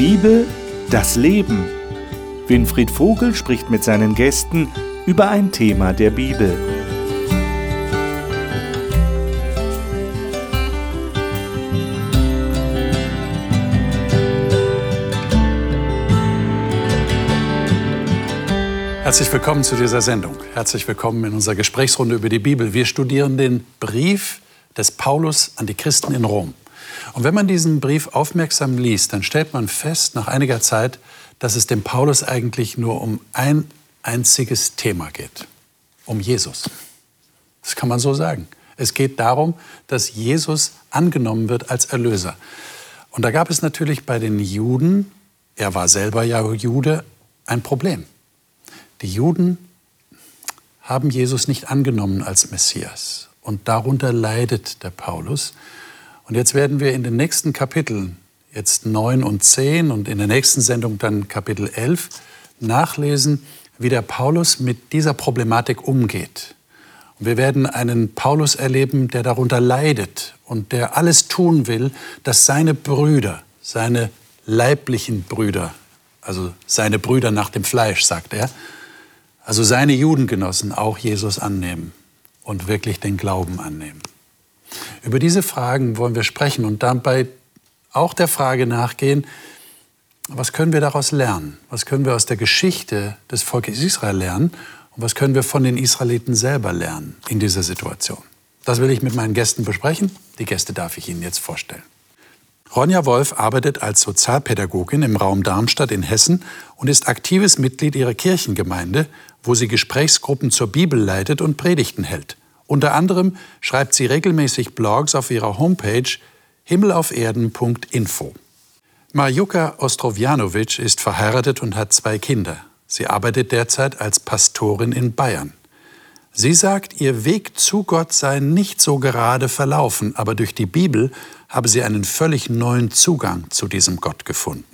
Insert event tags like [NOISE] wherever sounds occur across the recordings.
Bibel, das Leben. Winfried Vogel spricht mit seinen Gästen über ein Thema der Bibel. Herzlich willkommen zu dieser Sendung. Herzlich willkommen in unserer Gesprächsrunde über die Bibel. Wir studieren den Brief des Paulus an die Christen in Rom. Und wenn man diesen Brief aufmerksam liest, dann stellt man fest nach einiger Zeit, dass es dem Paulus eigentlich nur um ein einziges Thema geht, um Jesus. Das kann man so sagen. Es geht darum, dass Jesus angenommen wird als Erlöser. Und da gab es natürlich bei den Juden, er war selber ja Jude, ein Problem. Die Juden haben Jesus nicht angenommen als Messias. Und darunter leidet der Paulus. Und jetzt werden wir in den nächsten Kapiteln, jetzt 9 und 10 und in der nächsten Sendung dann Kapitel 11, nachlesen, wie der Paulus mit dieser Problematik umgeht. Und wir werden einen Paulus erleben, der darunter leidet und der alles tun will, dass seine Brüder, seine leiblichen Brüder, also seine Brüder nach dem Fleisch, sagt er, also seine Judengenossen auch Jesus annehmen und wirklich den Glauben annehmen. Über diese Fragen wollen wir sprechen und dabei auch der Frage nachgehen, was können wir daraus lernen? Was können wir aus der Geschichte des Volkes Israel lernen? Und was können wir von den Israeliten selber lernen in dieser Situation? Das will ich mit meinen Gästen besprechen. Die Gäste darf ich Ihnen jetzt vorstellen. Ronja Wolf arbeitet als Sozialpädagogin im Raum Darmstadt in Hessen und ist aktives Mitglied ihrer Kirchengemeinde, wo sie Gesprächsgruppen zur Bibel leitet und Predigten hält. Unter anderem schreibt sie regelmäßig Blogs auf ihrer Homepage himmelauferden.info. Marjuka Ostrovjanovic ist verheiratet und hat zwei Kinder. Sie arbeitet derzeit als Pastorin in Bayern. Sie sagt, ihr Weg zu Gott sei nicht so gerade verlaufen, aber durch die Bibel habe sie einen völlig neuen Zugang zu diesem Gott gefunden.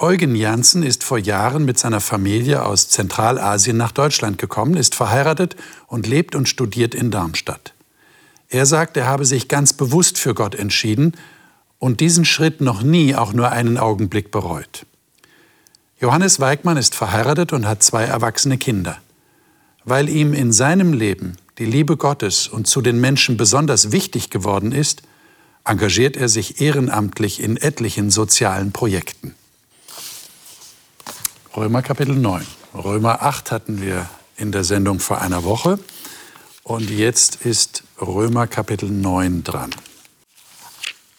Eugen Janssen ist vor Jahren mit seiner Familie aus Zentralasien nach Deutschland gekommen, ist verheiratet und lebt und studiert in Darmstadt. Er sagt, er habe sich ganz bewusst für Gott entschieden und diesen Schritt noch nie auch nur einen Augenblick bereut. Johannes Weigmann ist verheiratet und hat zwei erwachsene Kinder. Weil ihm in seinem Leben die Liebe Gottes und zu den Menschen besonders wichtig geworden ist, engagiert er sich ehrenamtlich in etlichen sozialen Projekten. Römer Kapitel 9. Römer 8 hatten wir in der Sendung vor einer Woche und jetzt ist Römer Kapitel 9 dran.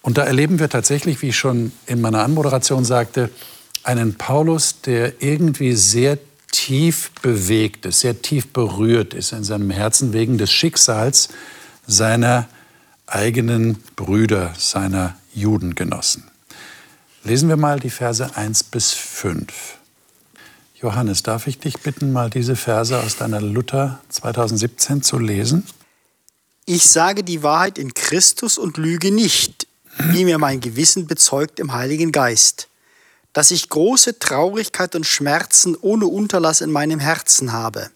Und da erleben wir tatsächlich, wie ich schon in meiner Anmoderation sagte, einen Paulus, der irgendwie sehr tief bewegt ist, sehr tief berührt ist in seinem Herzen wegen des Schicksals seiner eigenen Brüder, seiner Judengenossen. Lesen wir mal die Verse 1 bis 5. Johannes, darf ich dich bitten, mal diese Verse aus deiner Luther 2017 zu lesen? Ich sage die Wahrheit in Christus und lüge nicht, wie mir mein Gewissen bezeugt im Heiligen Geist, dass ich große Traurigkeit und Schmerzen ohne Unterlass in meinem Herzen habe.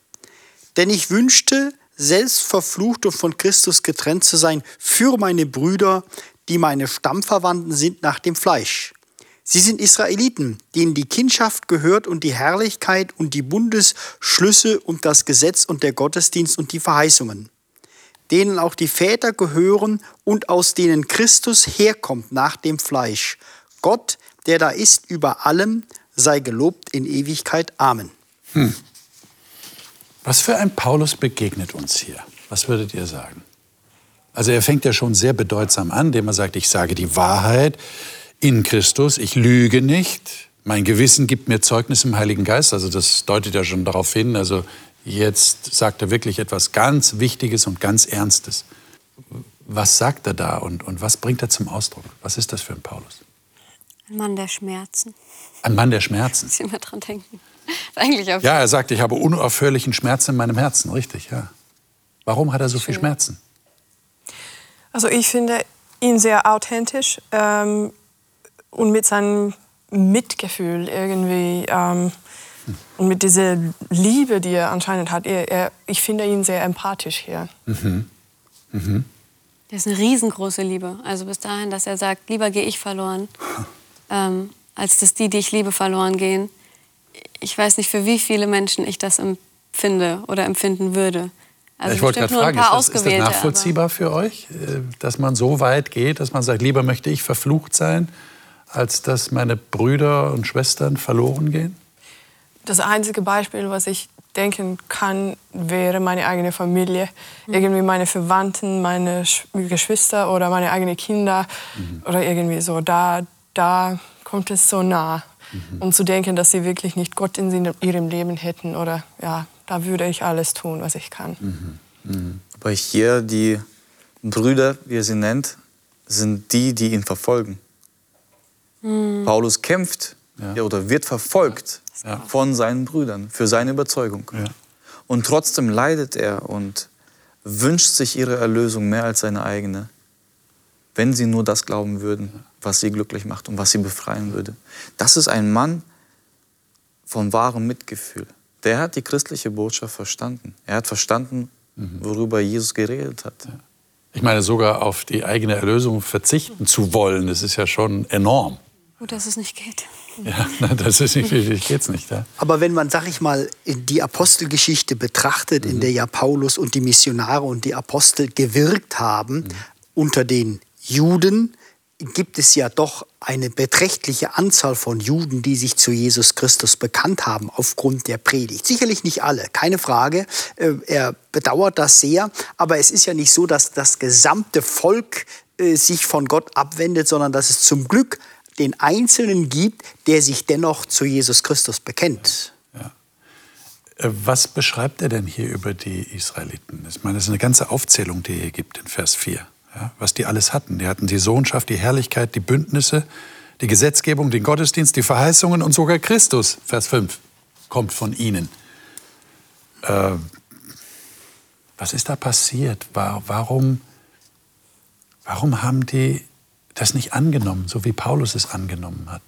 Denn ich wünschte, selbst verflucht und von Christus getrennt zu sein für meine Brüder, die meine Stammverwandten sind nach dem Fleisch Sie sind Israeliten, denen die Kindschaft gehört und die Herrlichkeit und die Bundesschlüsse und das Gesetz und der Gottesdienst und die Verheißungen, denen auch die Väter gehören und aus denen Christus herkommt nach dem Fleisch. Gott, der da ist über allem, sei gelobt in Ewigkeit. Amen. Hm. Was für ein Paulus begegnet uns hier? Was würdet ihr sagen? Also er fängt ja schon sehr bedeutsam an, indem er sagt, ich sage die Wahrheit, in Christus, ich lüge nicht, mein Gewissen gibt mir Zeugnis im Heiligen Geist, also das deutet ja schon darauf hin, also jetzt sagt er wirklich etwas ganz Wichtiges und ganz Ernstes. Was sagt er da und, und was bringt er zum Ausdruck? Was ist das für ein Paulus? Ein Mann der Schmerzen. Ein Mann der Schmerzen. Sie immer dran denken. [LAUGHS] Eigentlich ja, er sagt, ich habe unaufhörlichen Schmerz in meinem Herzen, richtig, ja. Warum hat er so viel Schmerzen? Also ich finde ihn sehr authentisch. Ähm, und mit seinem Mitgefühl irgendwie ähm, und mit dieser Liebe, die er anscheinend hat. Er, er, ich finde ihn sehr empathisch hier. Mhm. Mhm. Das ist eine riesengroße Liebe. Also bis dahin, dass er sagt, lieber gehe ich verloren, [LAUGHS] ähm, als dass die, die ich liebe, verloren gehen. Ich weiß nicht, für wie viele Menschen ich das empfinde oder empfinden würde. Also ich wollte gerade fragen, ist das, ist das nachvollziehbar für euch, äh, dass man so weit geht, dass man sagt, lieber möchte ich verflucht sein, als dass meine Brüder und Schwestern verloren gehen? Das einzige Beispiel, was ich denken kann, wäre meine eigene Familie. Irgendwie meine Verwandten, meine Geschwister oder meine eigenen Kinder mhm. oder irgendwie so. Da, da kommt es so nah, mhm. um zu denken, dass sie wirklich nicht Gott in ihrem Leben hätten. Oder ja, da würde ich alles tun, was ich kann. Mhm. Mhm. Aber hier die Brüder, wie er sie nennt, sind die, die ihn verfolgen. Mhm. Paulus kämpft ja. oder wird verfolgt ja. von seinen Brüdern für seine Überzeugung. Ja. Und trotzdem leidet er und wünscht sich ihre Erlösung mehr als seine eigene, wenn sie nur das glauben würden, was sie glücklich macht und was sie befreien würde. Das ist ein Mann von wahrem Mitgefühl. Der hat die christliche Botschaft verstanden. Er hat verstanden, mhm. worüber Jesus geredet hat. Ich meine, sogar auf die eigene Erlösung verzichten zu wollen, das ist ja schon enorm. Gut, dass es nicht geht. Ja, [LAUGHS] das ist nicht, geht's nicht. Ja. Aber wenn man, sag ich mal, die Apostelgeschichte betrachtet, mhm. in der ja Paulus und die Missionare und die Apostel gewirkt haben mhm. unter den Juden, gibt es ja doch eine beträchtliche Anzahl von Juden, die sich zu Jesus Christus bekannt haben aufgrund der Predigt. Sicherlich nicht alle, keine Frage. Äh, er bedauert das sehr, aber es ist ja nicht so, dass das gesamte Volk äh, sich von Gott abwendet, sondern dass es zum Glück den Einzelnen gibt, der sich dennoch zu Jesus Christus bekennt. Ja. Äh, was beschreibt er denn hier über die Israeliten? Ich meine, das ist eine ganze Aufzählung, die er hier gibt in Vers 4. Ja, was die alles hatten. Die hatten die Sohnschaft, die Herrlichkeit, die Bündnisse, die Gesetzgebung, den Gottesdienst, die Verheißungen und sogar Christus, Vers 5, kommt von ihnen. Äh, was ist da passiert? Warum, warum haben die das nicht angenommen, so wie Paulus es angenommen hat.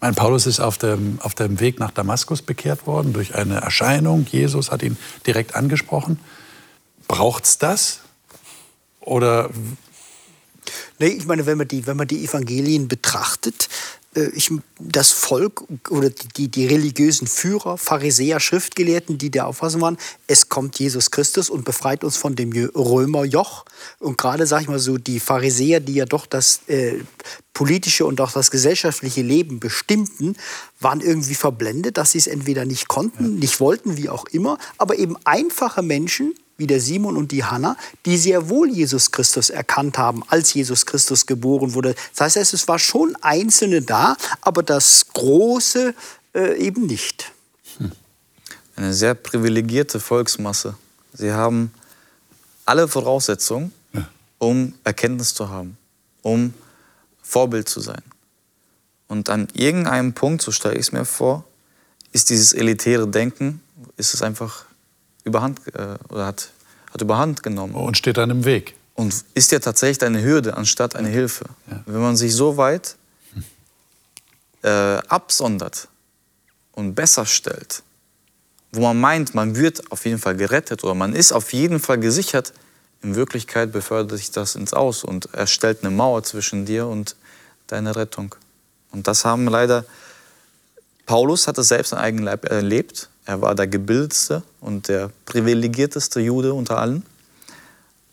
Mein Paulus ist auf dem, auf dem Weg nach Damaskus bekehrt worden durch eine Erscheinung. Jesus hat ihn direkt angesprochen. Braucht es das? Oder Nee, ich meine, wenn man die, wenn man die Evangelien betrachtet, ich, das Volk oder die, die religiösen Führer, Pharisäer, Schriftgelehrten, die der Auffassung waren, es kommt Jesus Christus und befreit uns von dem Römerjoch. Und gerade, sag ich mal so, die Pharisäer, die ja doch das äh, politische und auch das gesellschaftliche Leben bestimmten, waren irgendwie verblendet, dass sie es entweder nicht konnten, ja. nicht wollten, wie auch immer, aber eben einfache Menschen, wie der Simon und die Hanna, die sehr wohl Jesus Christus erkannt haben, als Jesus Christus geboren wurde. Das heißt, es war schon Einzelne da, aber das Große äh, eben nicht. Hm. Eine sehr privilegierte Volksmasse. Sie haben alle Voraussetzungen, um Erkenntnis zu haben, um Vorbild zu sein. Und an irgendeinem Punkt, so stelle ich es mir vor, ist dieses elitäre Denken, ist es einfach überhand äh, oder hat, hat überhand genommen. Und steht dann im Weg. Und ist ja tatsächlich eine Hürde anstatt eine Hilfe. Ja. Wenn man sich so weit äh, absondert und besser stellt, wo man meint, man wird auf jeden Fall gerettet oder man ist auf jeden Fall gesichert, in Wirklichkeit befördert sich das ins Aus und erstellt eine Mauer zwischen dir und deiner Rettung. Und das haben leider, Paulus hat es selbst an eigenen Leib erlebt. Er war der gebildetste und der privilegierteste Jude unter allen.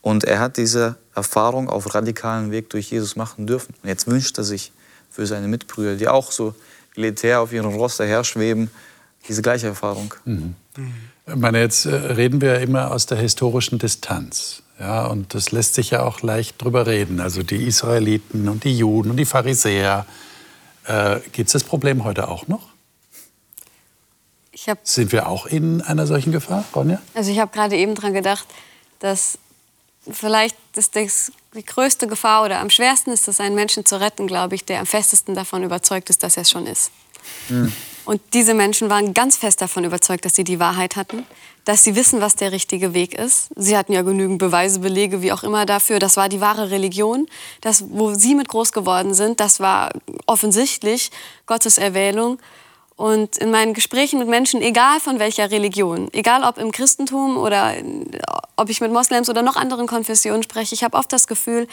Und er hat diese Erfahrung auf radikalen Weg durch Jesus machen dürfen. Und jetzt wünscht er sich für seine Mitbrüder, die auch so elitär auf ihrem Ross daherschweben, diese gleiche Erfahrung. Mhm. Ich meine, jetzt äh, reden wir immer aus der historischen Distanz. Ja, und das lässt sich ja auch leicht drüber reden. Also die Israeliten und die Juden und die Pharisäer. Äh, Gibt es das Problem heute auch noch? Sind wir auch in einer solchen Gefahr, Ronja? Also ich habe gerade eben daran gedacht, dass vielleicht ist das die größte Gefahr oder am schwersten ist es, einen Menschen zu retten, glaube ich, der am festesten davon überzeugt ist, dass er es schon ist. Mhm. Und diese Menschen waren ganz fest davon überzeugt, dass sie die Wahrheit hatten, dass sie wissen, was der richtige Weg ist. Sie hatten ja genügend Beweise, Belege, wie auch immer dafür. Das war die wahre Religion. Das, wo sie mit groß geworden sind, das war offensichtlich Gottes Erwählung. Und in meinen Gesprächen mit Menschen, egal von welcher Religion, egal ob im Christentum oder ob ich mit Moslems oder noch anderen Konfessionen spreche, ich habe oft das Gefühl,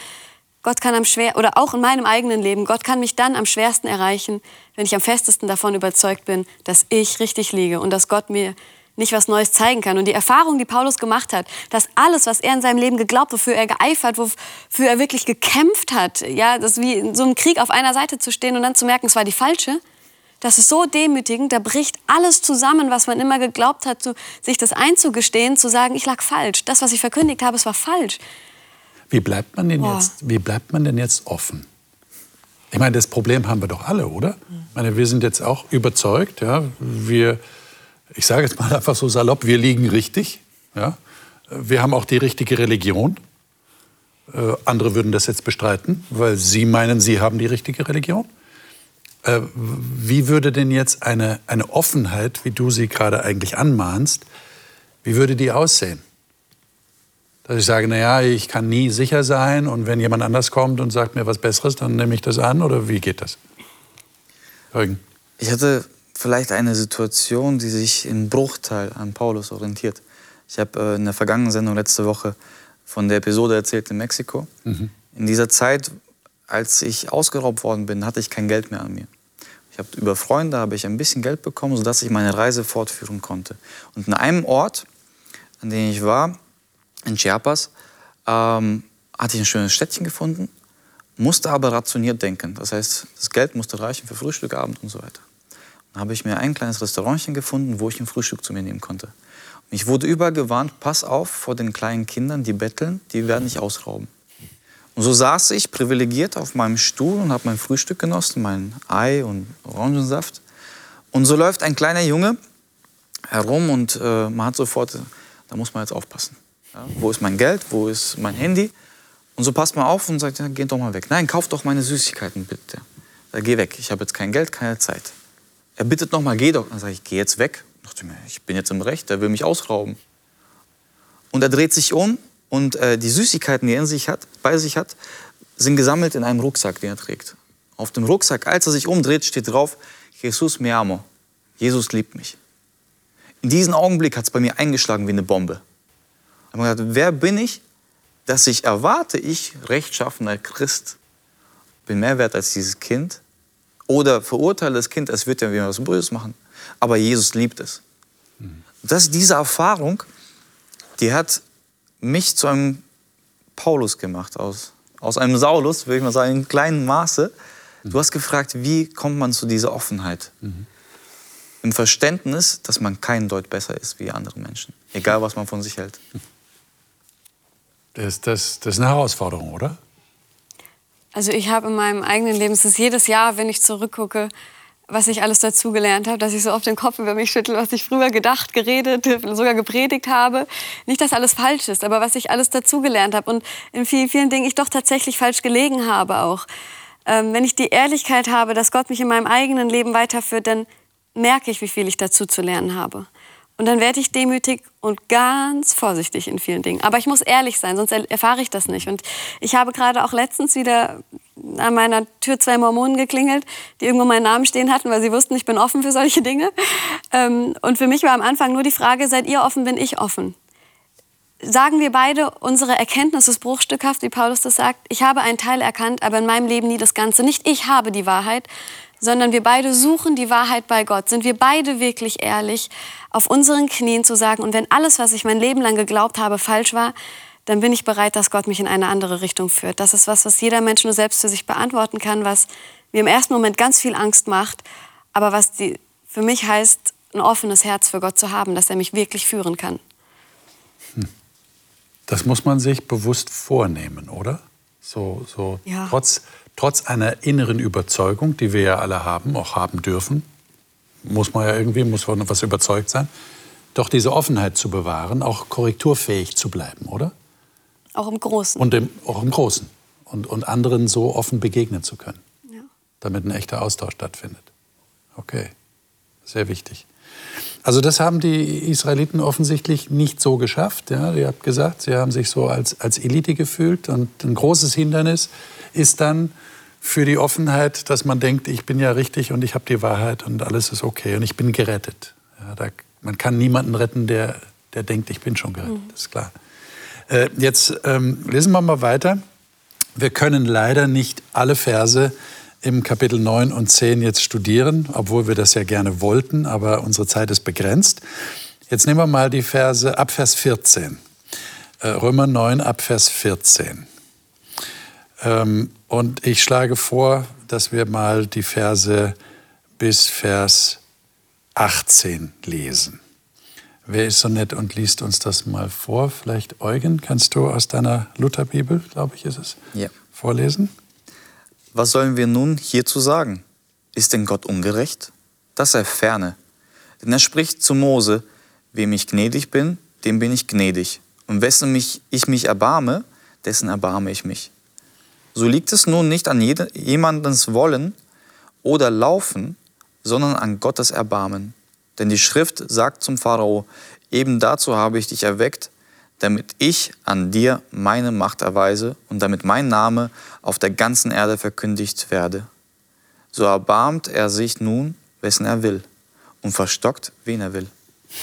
Gott kann am schwer oder auch in meinem eigenen Leben, Gott kann mich dann am schwersten erreichen, wenn ich am festesten davon überzeugt bin, dass ich richtig liege und dass Gott mir nicht was Neues zeigen kann. Und die Erfahrung, die Paulus gemacht hat, dass alles, was er in seinem Leben geglaubt, wofür er geeifert, wofür er wirklich gekämpft hat, ja, das wie in so einem Krieg auf einer Seite zu stehen und dann zu merken, es war die falsche, das ist so demütigend, da bricht alles zusammen, was man immer geglaubt hat, zu, sich das einzugestehen, zu sagen, ich lag falsch. Das, was ich verkündigt habe, es war falsch. Wie bleibt man denn, jetzt, wie bleibt man denn jetzt offen? Ich meine, das Problem haben wir doch alle, oder? Ich meine, wir sind jetzt auch überzeugt, ja, wir, ich sage jetzt mal einfach so salopp, wir liegen richtig, ja. Wir haben auch die richtige Religion. Äh, andere würden das jetzt bestreiten, weil sie meinen, sie haben die richtige Religion. Äh, wie würde denn jetzt eine, eine Offenheit, wie du sie gerade eigentlich anmahnst, wie würde die aussehen? Dass ich sage, naja, ich kann nie sicher sein und wenn jemand anders kommt und sagt mir was Besseres, dann nehme ich das an oder wie geht das? Jürgen. Ich hatte vielleicht eine Situation, die sich im Bruchteil an Paulus orientiert. Ich habe äh, in der vergangenen Sendung letzte Woche von der Episode erzählt in Mexiko. Mhm. In dieser Zeit als ich ausgeraubt worden bin, hatte ich kein Geld mehr an mir. Ich habe über Freunde habe ich ein bisschen Geld bekommen, sodass ich meine Reise fortführen konnte. Und in einem Ort, an dem ich war, in Chiapas, ähm, hatte ich ein schönes Städtchen gefunden, musste aber rationiert denken. Das heißt, das Geld musste reichen für Frühstück, Abend und so weiter. Dann habe ich mir ein kleines Restaurantchen gefunden, wo ich ein Frühstück zu mir nehmen konnte. Und ich wurde übergewarnt, pass auf vor den kleinen Kindern, die betteln, die werden dich ausrauben. Und so saß ich privilegiert auf meinem Stuhl und habe mein Frühstück genossen, mein Ei und Orangensaft. Und so läuft ein kleiner Junge herum und äh, man hat sofort, da muss man jetzt aufpassen. Ja, wo ist mein Geld? Wo ist mein Handy? Und so passt man auf und sagt, ja, geh doch mal weg. Nein, kauf doch meine Süßigkeiten bitte. Da, geh weg, ich habe jetzt kein Geld, keine Zeit. Er bittet noch mal, geh doch. Dann sage ich, geh jetzt weg. Ich dachte mir, ich bin jetzt im Recht, der will mich ausrauben. Und er dreht sich um und äh, die Süßigkeiten, die er in sich hat, bei sich hat, sind gesammelt in einem Rucksack, den er trägt. Auf dem Rucksack, als er sich umdreht, steht drauf, Jesus me amo. Jesus liebt mich. In diesem Augenblick hat es bei mir eingeschlagen wie eine Bombe. Ich habe gedacht, wer bin ich, dass ich erwarte, ich, rechtschaffener Christ, bin mehr wert als dieses Kind? Oder verurteile das Kind, es wird ja wieder was Böses machen. Aber Jesus liebt es. Mhm. Das, diese Erfahrung, die hat mich zu einem Paulus gemacht, aus, aus einem Saulus, würde ich mal sagen, in kleinem Maße. Du hast gefragt, wie kommt man zu dieser Offenheit? Mhm. Im Verständnis, dass man kein Deut besser ist wie andere Menschen, egal was man von sich hält. Das, das, das ist eine Herausforderung, oder? Also ich habe in meinem eigenen Leben, es ist jedes Jahr, wenn ich zurückgucke, was ich alles dazugelernt habe, dass ich so oft den Kopf über mich schüttel, was ich früher gedacht, geredet, [LAUGHS] sogar gepredigt habe. Nicht, dass alles falsch ist, aber was ich alles dazugelernt habe und in vielen, vielen Dingen ich doch tatsächlich falsch gelegen habe auch. Ähm, wenn ich die Ehrlichkeit habe, dass Gott mich in meinem eigenen Leben weiterführt, dann merke ich, wie viel ich dazu zu lernen habe. Und dann werde ich demütig und ganz vorsichtig in vielen Dingen. Aber ich muss ehrlich sein, sonst erfahre ich das nicht. Und ich habe gerade auch letztens wieder an meiner Tür zwei Mormonen geklingelt, die irgendwo meinen Namen stehen hatten, weil sie wussten, ich bin offen für solche Dinge. Ähm, und für mich war am Anfang nur die Frage, seid ihr offen, bin ich offen? Sagen wir beide, unsere Erkenntnis ist bruchstückhaft, wie Paulus das sagt. Ich habe einen Teil erkannt, aber in meinem Leben nie das Ganze. Nicht ich habe die Wahrheit, sondern wir beide suchen die Wahrheit bei Gott. Sind wir beide wirklich ehrlich, auf unseren Knien zu sagen, und wenn alles, was ich mein Leben lang geglaubt habe, falsch war, dann bin ich bereit, dass Gott mich in eine andere Richtung führt. Das ist was, was jeder Mensch nur selbst für sich beantworten kann, was mir im ersten Moment ganz viel Angst macht, aber was die, für mich heißt, ein offenes Herz für Gott zu haben, dass er mich wirklich führen kann. Hm. Das muss man sich bewusst vornehmen, oder? So, so ja. trotz, trotz einer inneren Überzeugung, die wir ja alle haben, auch haben dürfen, muss man ja irgendwie, muss von was überzeugt sein, doch diese Offenheit zu bewahren, auch korrekturfähig zu bleiben, oder? Auch im Großen. Und im, auch im Großen. Und, und anderen so offen begegnen zu können. Ja. Damit ein echter Austausch stattfindet. Okay, sehr wichtig. Also das haben die Israeliten offensichtlich nicht so geschafft. Ja, ihr habt gesagt, sie haben sich so als, als Elite gefühlt. Und ein großes Hindernis ist dann für die Offenheit, dass man denkt, ich bin ja richtig und ich habe die Wahrheit und alles ist okay und ich bin gerettet. Ja, da, man kann niemanden retten, der, der denkt, ich bin schon gerettet, mhm. ist klar. Äh, jetzt ähm, lesen wir mal weiter Wir können leider nicht alle Verse im Kapitel 9 und 10 jetzt studieren, obwohl wir das ja gerne wollten, aber unsere Zeit ist begrenzt. Jetzt nehmen wir mal die Verse ab Vers 14. Äh, Römer 9 ab Vers 14. Ähm, und ich schlage vor, dass wir mal die Verse bis Vers 18 lesen. Wer ist so nett und liest uns das mal vor? Vielleicht Eugen, kannst du aus deiner Lutherbibel, glaube ich, ist es, Ja. vorlesen? Was sollen wir nun hierzu sagen? Ist denn Gott ungerecht? Das sei ferne. Denn er spricht zu Mose, wem ich gnädig bin, dem bin ich gnädig. Und wessen mich, ich mich erbarme, dessen erbarme ich mich. So liegt es nun nicht an jede, jemandens Wollen oder Laufen, sondern an Gottes Erbarmen. Denn die Schrift sagt zum Pharao, eben dazu habe ich dich erweckt, damit ich an dir meine Macht erweise und damit mein Name auf der ganzen Erde verkündigt werde. So erbarmt er sich nun, wessen er will, und verstockt, wen er will.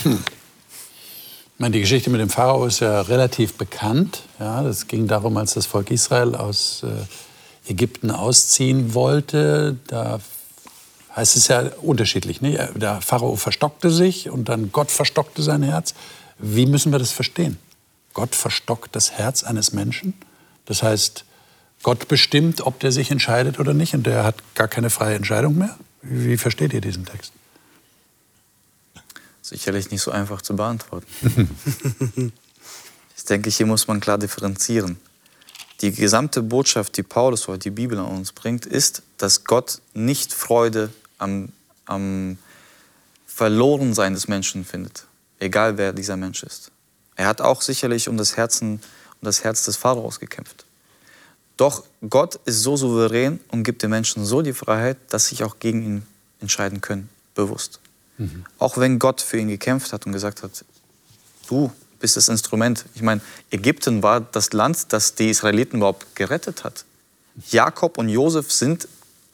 Ich meine, die Geschichte mit dem Pharao ist ja relativ bekannt. Ja, das ging darum, als das Volk Israel aus äh, Ägypten ausziehen wollte. Da heißt es ja unterschiedlich. Ne? Der Pharao verstockte sich und dann Gott verstockte sein Herz. Wie müssen wir das verstehen? Gott verstockt das Herz eines Menschen. Das heißt, Gott bestimmt, ob der sich entscheidet oder nicht und der hat gar keine freie Entscheidung mehr. Wie, wie versteht ihr diesen Text? Sicherlich nicht so einfach zu beantworten. [LAUGHS] ich denke, hier muss man klar differenzieren. Die gesamte Botschaft, die Paulus oder die Bibel an uns bringt, ist, dass Gott nicht Freude am, am Verlorensein des Menschen findet, egal wer dieser Mensch ist. Er hat auch sicherlich um das, Herzen, um das Herz des Pharaos gekämpft. Doch Gott ist so souverän und gibt den Menschen so die Freiheit, dass sie sich auch gegen ihn entscheiden können, bewusst. Auch wenn Gott für ihn gekämpft hat und gesagt hat, du bist das Instrument. Ich meine, Ägypten war das Land, das die Israeliten überhaupt gerettet hat. Jakob und Josef sind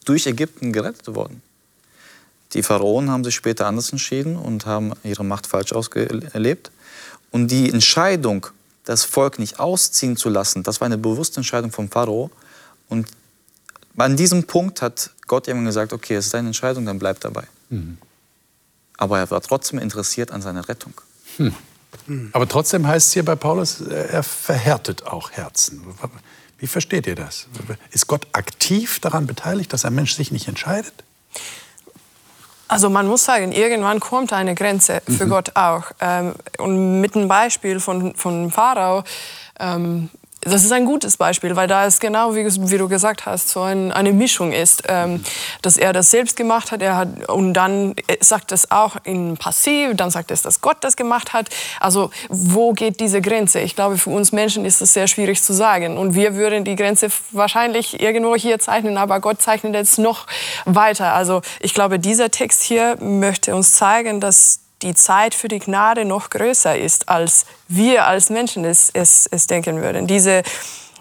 durch Ägypten gerettet worden. Die Pharaonen haben sich später anders entschieden und haben ihre Macht falsch ausgelebt. Und die Entscheidung, das Volk nicht ausziehen zu lassen, das war eine bewusste Entscheidung vom Pharao. Und an diesem Punkt hat Gott irgendwann gesagt, okay, es ist deine Entscheidung, dann bleib dabei. Aber er war trotzdem interessiert an seiner Rettung. Aber trotzdem heißt es hier bei Paulus, er verhärtet auch Herzen. Wie versteht ihr das? Ist Gott aktiv daran beteiligt, dass ein Mensch sich nicht entscheidet? Also man muss sagen, irgendwann kommt eine Grenze für Mhm. Gott auch. Ähm, und mit dem Beispiel von, von Pharao, ähm, das ist ein gutes Beispiel, weil da es genau, wie, wie du gesagt hast, so ein, eine Mischung ist, ähm, dass er das selbst gemacht hat, er hat und dann sagt es auch in Passiv, dann sagt es, dass Gott das gemacht hat. Also wo geht diese Grenze? Ich glaube, für uns Menschen ist das sehr schwierig zu sagen. Und wir würden die Grenze wahrscheinlich irgendwo hier zeichnen, aber Gott zeichnet jetzt noch weiter. Also ich glaube, dieser Text hier möchte uns zeigen, dass die Zeit für die Gnade noch größer ist, als wir als Menschen es, es, es denken würden. Diese,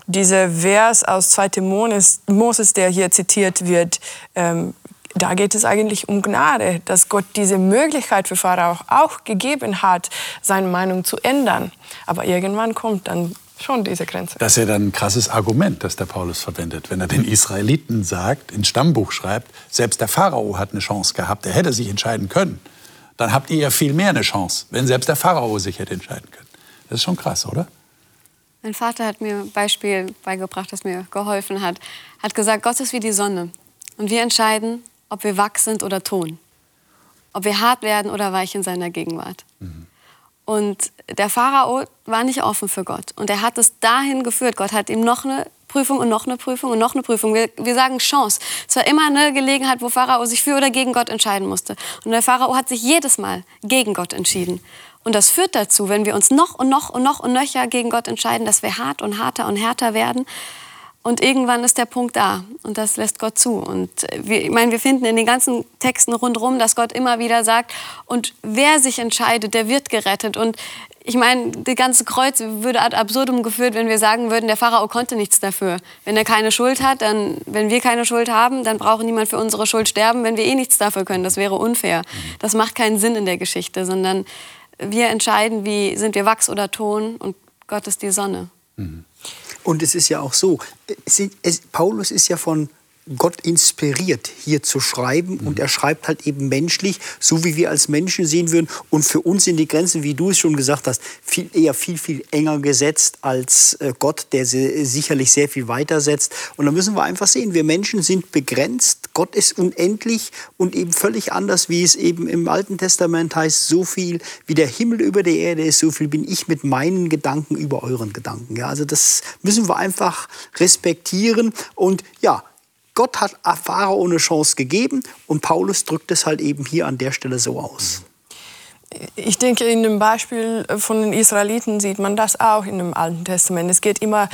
dieser Vers aus 2. Moses, der hier zitiert wird, ähm, da geht es eigentlich um Gnade, dass Gott diese Möglichkeit für Pharao auch gegeben hat, seine Meinung zu ändern. Aber irgendwann kommt dann schon diese Grenze. Das ist ja dann ein krasses Argument, das der Paulus verwendet. Wenn er den Israeliten sagt, ins Stammbuch schreibt, selbst der Pharao hat eine Chance gehabt, er hätte sich entscheiden können. Dann habt ihr ja viel mehr eine Chance, wenn selbst der Pharao sich hätte entscheiden können. Das ist schon krass, oder? Mein Vater hat mir ein Beispiel beigebracht, das mir geholfen hat. Hat gesagt, Gott ist wie die Sonne. Und wir entscheiden, ob wir wach sind oder Ton. Ob wir hart werden oder weich in seiner Gegenwart. Und der Pharao war nicht offen für Gott. Und er hat es dahin geführt. Gott hat ihm noch eine Prüfung und noch eine Prüfung und noch eine Prüfung. Wir, wir sagen Chance. Es war immer eine Gelegenheit, wo Pharao sich für oder gegen Gott entscheiden musste. Und der Pharao hat sich jedes Mal gegen Gott entschieden. Und das führt dazu, wenn wir uns noch und noch und noch und nöcher gegen Gott entscheiden, dass wir hart und harter und härter werden. Und irgendwann ist der Punkt da und das lässt Gott zu. Und wir, ich meine, wir finden in den ganzen Texten rundherum, dass Gott immer wieder sagt, und wer sich entscheidet, der wird gerettet. Und ich meine, die ganze Kreuz würde ad absurdum geführt, wenn wir sagen würden, der Pharao konnte nichts dafür. Wenn er keine Schuld hat, dann, wenn wir keine Schuld haben, dann braucht niemand für unsere Schuld sterben, wenn wir eh nichts dafür können. Das wäre unfair. Das macht keinen Sinn in der Geschichte, sondern wir entscheiden, wie sind wir Wachs oder Ton und Gott ist die Sonne. Und es ist ja auch so, es, es, Paulus ist ja von Gott inspiriert, hier zu schreiben. Und er schreibt halt eben menschlich, so wie wir als Menschen sehen würden. Und für uns sind die Grenzen, wie du es schon gesagt hast, viel, eher viel, viel enger gesetzt als äh, Gott, der sie sicherlich sehr viel weiter setzt. Und da müssen wir einfach sehen, wir Menschen sind begrenzt. Gott ist unendlich und eben völlig anders, wie es eben im Alten Testament heißt, so viel wie der Himmel über der Erde ist, so viel bin ich mit meinen Gedanken über euren Gedanken. Ja, also das müssen wir einfach respektieren. Und ja, Gott hat Pharao ohne Chance gegeben und Paulus drückt es halt eben hier an der Stelle so aus. Ich denke, in dem Beispiel von den Israeliten sieht man das auch in dem Alten Testament. Es geht immer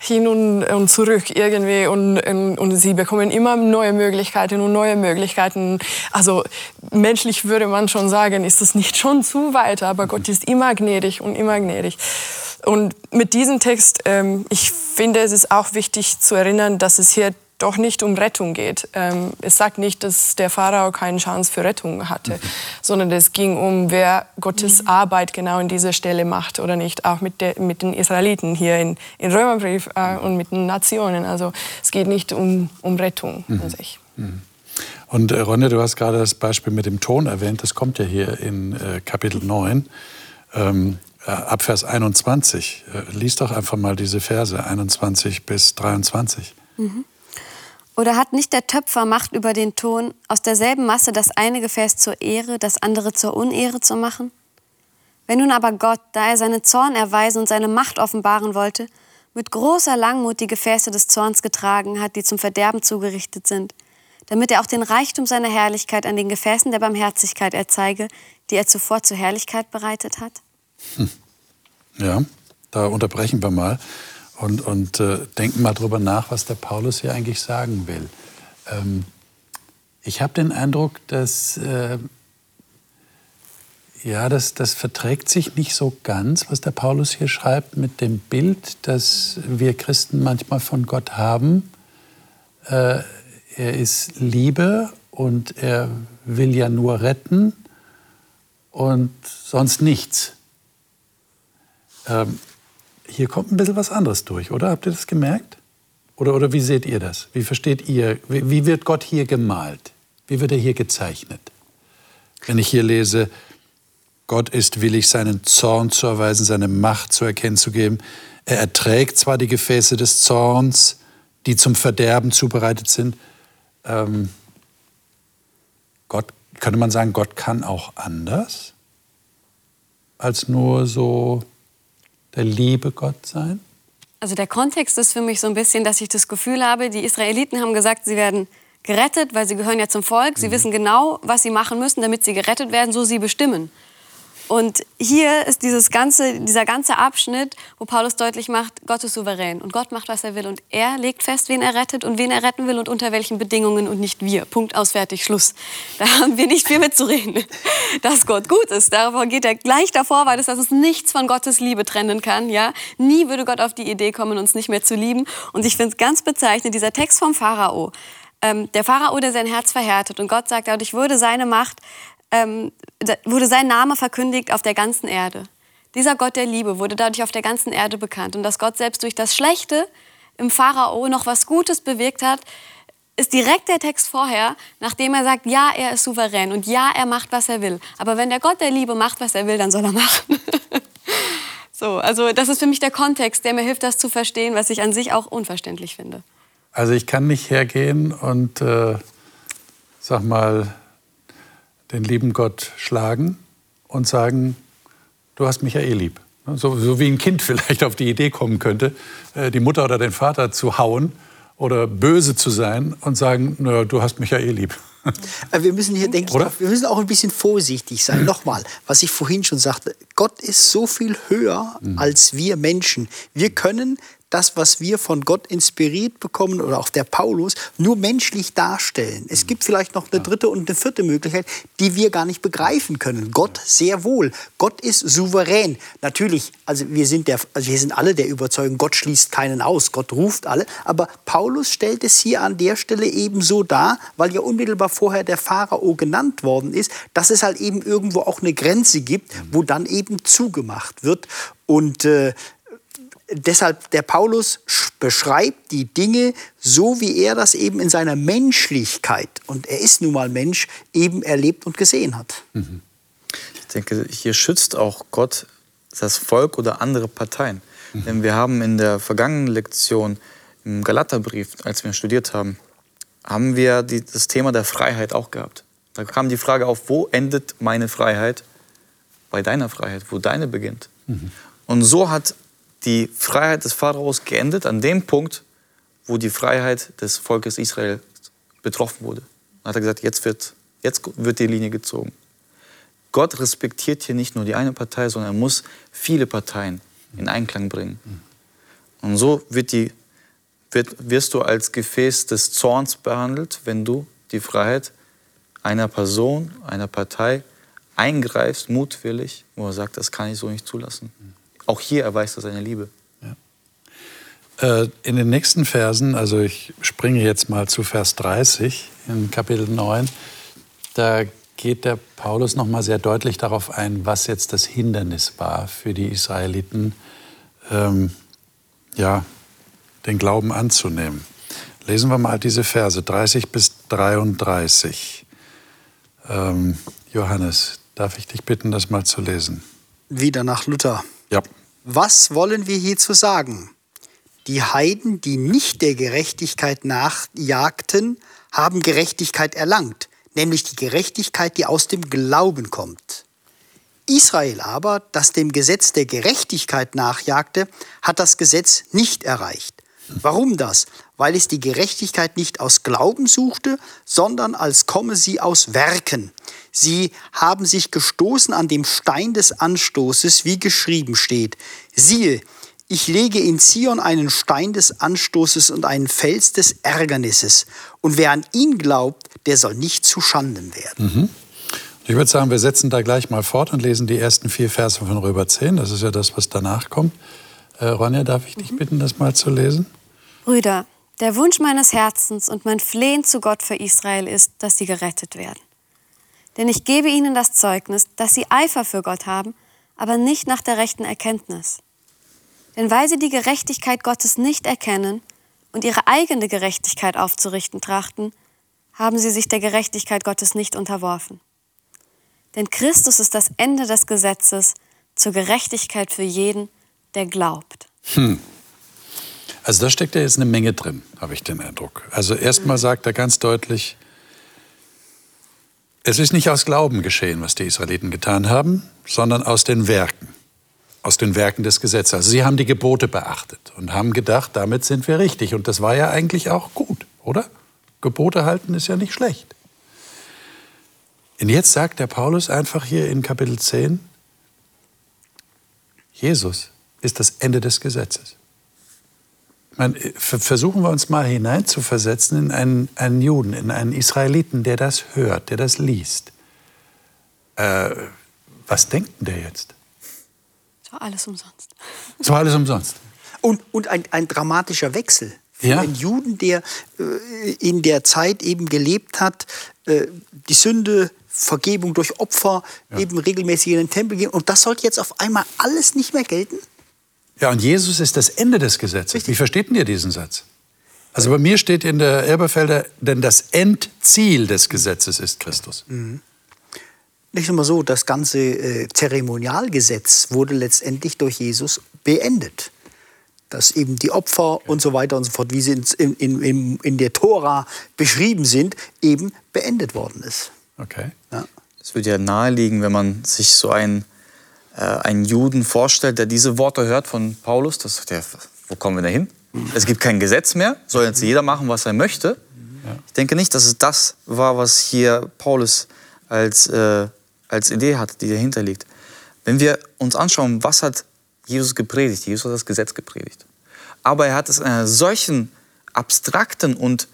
hin und, zurück irgendwie und, und, und, sie bekommen immer neue Möglichkeiten und neue Möglichkeiten. Also menschlich würde man schon sagen, ist das nicht schon zu weit, aber Gott ist immer gnädig und immer gnädig. Und mit diesem Text, ähm, ich finde, es ist auch wichtig zu erinnern, dass es hier doch nicht um Rettung geht. Ähm, es sagt nicht, dass der Pharao keine Chance für Rettung hatte, mhm. sondern es ging um, wer Gottes mhm. Arbeit genau in dieser Stelle macht oder nicht. Auch mit, der, mit den Israeliten hier in, in Römerbrief äh, und mit den Nationen. Also es geht nicht um, um Rettung mhm. an sich. Mhm. Und äh, Ronja, du hast gerade das Beispiel mit dem Ton erwähnt. Das kommt ja hier in äh, Kapitel 9. Ähm, äh, ab Vers 21. Äh, lies doch einfach mal diese Verse 21 bis 23. Mhm. Oder hat nicht der Töpfer Macht über den Ton, aus derselben Masse das eine Gefäß zur Ehre, das andere zur Unehre zu machen? Wenn nun aber Gott, da er seinen Zorn erweisen und seine Macht offenbaren wollte, mit großer Langmut die Gefäße des Zorns getragen hat, die zum Verderben zugerichtet sind, damit er auch den Reichtum seiner Herrlichkeit an den Gefäßen der Barmherzigkeit erzeige, die er zuvor zur Herrlichkeit bereitet hat? Hm. Ja, da unterbrechen wir mal und, und äh, denken mal drüber nach, was der Paulus hier eigentlich sagen will. Ähm, ich habe den Eindruck, dass äh, ja, das, das verträgt sich nicht so ganz, was der Paulus hier schreibt, mit dem Bild, das wir Christen manchmal von Gott haben. Äh, er ist Liebe und er will ja nur retten und sonst nichts. Ähm, hier kommt ein bisschen was anderes durch, oder? Habt ihr das gemerkt? Oder, oder wie seht ihr das? Wie versteht ihr, wie, wie wird Gott hier gemalt? Wie wird er hier gezeichnet? Wenn ich hier lese, Gott ist willig, seinen Zorn zu erweisen, seine Macht zu erkennen zu geben. Er erträgt zwar die Gefäße des Zorns, die zum Verderben zubereitet sind. Ähm, Gott, könnte man sagen, Gott kann auch anders als nur so der liebe Gott sein? Also der Kontext ist für mich so ein bisschen, dass ich das Gefühl habe, die Israeliten haben gesagt, sie werden gerettet, weil sie gehören ja zum Volk. Sie mhm. wissen genau, was sie machen müssen, damit sie gerettet werden, so sie bestimmen. Und hier ist dieses ganze, dieser ganze Abschnitt, wo Paulus deutlich macht, Gott ist souverän und Gott macht, was er will. Und er legt fest, wen er rettet und wen er retten will und unter welchen Bedingungen und nicht wir. Punkt, aus, fertig, Schluss. Da haben wir nicht viel mitzureden, [LAUGHS] dass Gott gut ist. Davon geht er gleich davor, weil es, dass es nichts von Gottes Liebe trennen kann. Ja? Nie würde Gott auf die Idee kommen, uns nicht mehr zu lieben. Und ich finde es ganz bezeichnend, dieser Text vom Pharao. Ähm, der Pharao, der sein Herz verhärtet und Gott sagt, dadurch würde seine Macht ähm, wurde sein Name verkündigt auf der ganzen Erde. Dieser Gott der Liebe wurde dadurch auf der ganzen Erde bekannt. Und dass Gott selbst durch das Schlechte im Pharao noch was Gutes bewirkt hat, ist direkt der Text vorher, nachdem er sagt, ja, er ist souverän und ja, er macht, was er will. Aber wenn der Gott der Liebe macht, was er will, dann soll er machen. [LAUGHS] so, also das ist für mich der Kontext, der mir hilft, das zu verstehen, was ich an sich auch unverständlich finde. Also ich kann nicht hergehen und, äh, sag mal, den lieben Gott schlagen und sagen, du hast mich ja eh lieb. So, so wie ein Kind [LAUGHS] vielleicht auf die Idee kommen könnte, äh, die Mutter oder den Vater zu hauen oder böse zu sein und sagen, na, du hast mich ja eh lieb. [LAUGHS] Wir müssen hier, denke ich, wir müssen auch ein bisschen vorsichtig sein. Nochmal, was ich vorhin schon sagte, Gott ist so viel höher mhm. als wir Menschen. Wir können das, was wir von Gott inspiriert bekommen oder auch der Paulus, nur menschlich darstellen. Es gibt vielleicht noch eine dritte und eine vierte Möglichkeit, die wir gar nicht begreifen können. Gott sehr wohl. Gott ist souverän. Natürlich, also wir sind, der, also wir sind alle der Überzeugung, Gott schließt keinen aus, Gott ruft alle. Aber Paulus stellt es hier an der Stelle eben so dar, weil ja unmittelbar vorher der Pharao genannt worden ist, dass es halt eben irgendwo auch eine Grenze gibt, wo dann eben zugemacht wird. Und äh, deshalb der Paulus beschreibt die Dinge so, wie er das eben in seiner Menschlichkeit, und er ist nun mal Mensch, eben erlebt und gesehen hat. Mhm. Ich denke, hier schützt auch Gott das Volk oder andere Parteien. Mhm. Denn wir haben in der vergangenen Lektion im Galaterbrief, als wir studiert haben, haben wir die, das Thema der Freiheit auch gehabt. Da kam die Frage auf, wo endet meine Freiheit? Bei deiner Freiheit, wo deine beginnt. Mhm. Und so hat die Freiheit des Pharaos geendet an dem Punkt, wo die Freiheit des Volkes Israel betroffen wurde. Dann hat er gesagt, jetzt wird, jetzt wird die Linie gezogen. Gott respektiert hier nicht nur die eine Partei, sondern er muss viele Parteien in Einklang bringen. Und so wird die, wird, wirst du als Gefäß des Zorns behandelt, wenn du die Freiheit einer Person, einer Partei eingreifst, mutwillig, wo er sagt, das kann ich so nicht zulassen. Auch hier erweist er seine Liebe. Ja. Äh, in den nächsten Versen, also ich springe jetzt mal zu Vers 30 in Kapitel 9, da geht der Paulus noch mal sehr deutlich darauf ein, was jetzt das Hindernis war für die Israeliten, ähm, ja, den Glauben anzunehmen. Lesen wir mal diese Verse 30 bis 33. Ähm, Johannes, darf ich dich bitten, das mal zu lesen? Wieder nach Luther. Ja. Was wollen wir hierzu sagen? Die Heiden, die nicht der Gerechtigkeit nachjagten, haben Gerechtigkeit erlangt, nämlich die Gerechtigkeit, die aus dem Glauben kommt. Israel aber, das dem Gesetz der Gerechtigkeit nachjagte, hat das Gesetz nicht erreicht. Warum das? Weil es die Gerechtigkeit nicht aus Glauben suchte, sondern als komme sie aus Werken. Sie haben sich gestoßen an dem Stein des Anstoßes, wie geschrieben steht. Siehe, ich lege in Zion einen Stein des Anstoßes und einen Fels des Ärgernisses. Und wer an ihn glaubt, der soll nicht zu Schanden werden. Mhm. Ich würde sagen, wir setzen da gleich mal fort und lesen die ersten vier Verse von Römer 10. Das ist ja das, was danach kommt. Äh, Ronja, darf ich dich mhm. bitten, das mal zu lesen? Brüder, der Wunsch meines Herzens und mein Flehen zu Gott für Israel ist, dass sie gerettet werden. Denn ich gebe ihnen das Zeugnis, dass sie Eifer für Gott haben, aber nicht nach der rechten Erkenntnis. Denn weil sie die Gerechtigkeit Gottes nicht erkennen und ihre eigene Gerechtigkeit aufzurichten trachten, haben sie sich der Gerechtigkeit Gottes nicht unterworfen. Denn Christus ist das Ende des Gesetzes zur Gerechtigkeit für jeden, der glaubt. Hm. Also da steckt ja jetzt eine Menge drin, habe ich den Eindruck. Also erstmal sagt er ganz deutlich, es ist nicht aus Glauben geschehen, was die Israeliten getan haben, sondern aus den Werken, aus den Werken des Gesetzes. Also sie haben die Gebote beachtet und haben gedacht, damit sind wir richtig. Und das war ja eigentlich auch gut, oder? Gebote halten ist ja nicht schlecht. Und jetzt sagt der Paulus einfach hier in Kapitel 10, Jesus ist das Ende des Gesetzes. Man, versuchen wir uns mal hineinzuversetzen in einen, einen, Juden, in einen Israeliten, der das hört, der das liest. Äh, was denkt denn der jetzt? Es war alles umsonst. Es war alles umsonst. Und, und ein, ein dramatischer Wechsel. Für ja? einen Juden, der äh, in der Zeit eben gelebt hat, äh, die Sünde, Vergebung durch Opfer, ja. eben regelmäßig in den Tempel gehen. Und das sollte jetzt auf einmal alles nicht mehr gelten? Ja, und Jesus ist das Ende des Gesetzes. Richtig. Wie versteht denn ihr diesen Satz? Also bei mir steht in der Elberfelder, denn das Endziel des Gesetzes ist Christus. Mhm. Nicht nur so, das ganze äh, Zeremonialgesetz wurde letztendlich durch Jesus beendet. Dass eben die Opfer okay. und so weiter und so fort, wie sie in, in, in, in der Tora beschrieben sind, eben beendet worden ist. Okay. Ja. Es würde ja naheliegen, wenn man sich so ein einen Juden vorstellt, der diese Worte hört von Paulus, das sagt er, wo kommen wir da hin? Es gibt kein Gesetz mehr, soll jetzt jeder machen, was er möchte. Ich denke nicht, dass es das war, was hier Paulus als, äh, als Idee hat, die dahinter liegt. Wenn wir uns anschauen, was hat Jesus gepredigt? Jesus hat das Gesetz gepredigt. Aber er hat es in einer solchen abstrakten und